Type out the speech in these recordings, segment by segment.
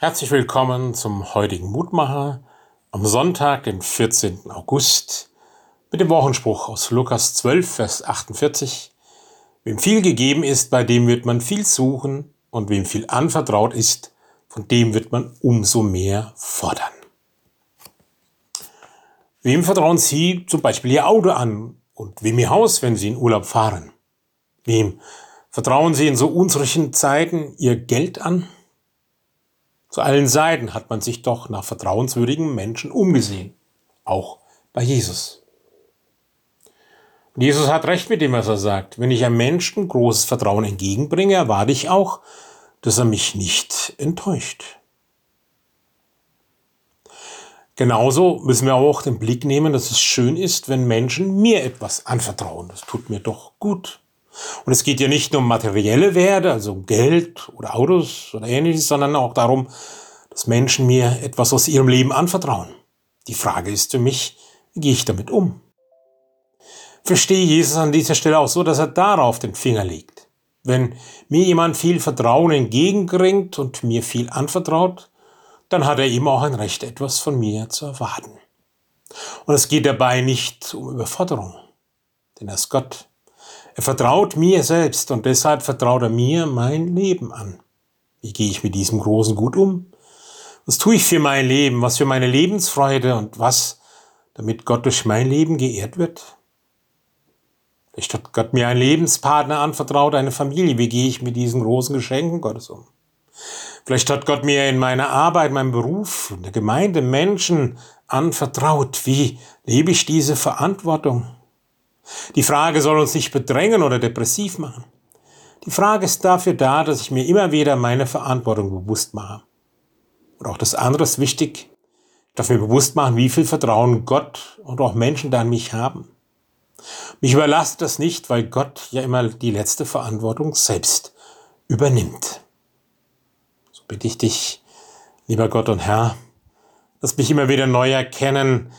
Herzlich willkommen zum heutigen Mutmacher am Sonntag, den 14. August, mit dem Wochenspruch aus Lukas 12, Vers 48. Wem viel gegeben ist, bei dem wird man viel suchen, und wem viel anvertraut ist, von dem wird man umso mehr fordern. Wem vertrauen Sie zum Beispiel Ihr Auto an und wem Ihr Haus, wenn Sie in Urlaub fahren? Wem vertrauen Sie in so unsicheren Zeiten Ihr Geld an? Zu allen Seiten hat man sich doch nach vertrauenswürdigen Menschen umgesehen, auch bei Jesus. Und Jesus hat recht mit dem, was er sagt. Wenn ich einem Menschen großes Vertrauen entgegenbringe, erwarte ich auch, dass er mich nicht enttäuscht. Genauso müssen wir auch den Blick nehmen, dass es schön ist, wenn Menschen mir etwas anvertrauen. Das tut mir doch gut. Und es geht ja nicht nur um materielle Werte, also um Geld oder Autos oder ähnliches, sondern auch darum, dass Menschen mir etwas aus ihrem Leben anvertrauen. Die Frage ist für mich, wie gehe ich damit um? Verstehe Jesus an dieser Stelle auch so, dass er darauf den Finger legt. Wenn mir jemand viel Vertrauen entgegenbringt und mir viel anvertraut, dann hat er eben auch ein Recht, etwas von mir zu erwarten. Und es geht dabei nicht um Überforderung, denn er ist Gott. Er vertraut mir selbst und deshalb vertraut er mir mein Leben an. Wie gehe ich mit diesem großen Gut um? Was tue ich für mein Leben? Was für meine Lebensfreude und was, damit Gott durch mein Leben geehrt wird? Vielleicht hat Gott mir einen Lebenspartner anvertraut, eine Familie. Wie gehe ich mit diesen großen Geschenken Gottes um? Vielleicht hat Gott mir in meiner Arbeit, meinem Beruf, in der Gemeinde Menschen anvertraut. Wie lebe ich diese Verantwortung? Die Frage soll uns nicht bedrängen oder depressiv machen. Die Frage ist dafür da, dass ich mir immer wieder meine Verantwortung bewusst mache. Und auch das andere ist wichtig. Ich darf mir bewusst machen, wie viel Vertrauen Gott und auch Menschen da an mich haben. Mich überlasst das nicht, weil Gott ja immer die letzte Verantwortung selbst übernimmt. So bitte ich dich, lieber Gott und Herr, lass mich immer wieder neu erkennen,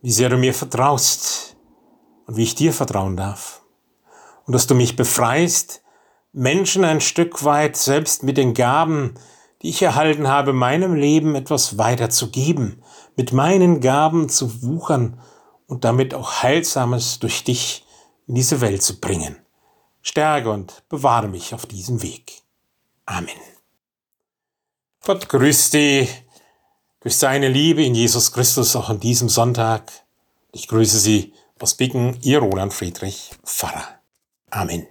wie sehr du mir vertraust, und wie ich dir vertrauen darf. Und dass du mich befreist, Menschen ein Stück weit selbst mit den Gaben, die ich erhalten habe, meinem Leben etwas weiterzugeben, mit meinen Gaben zu wuchern und damit auch Heilsames durch dich in diese Welt zu bringen. Stärke und bewahre mich auf diesem Weg. Amen. Gott grüßt dich durch seine Liebe in Jesus Christus auch an diesem Sonntag. Ich grüße Sie aus Bicken, Ihr Roland Friedrich Pfarrer. Amen.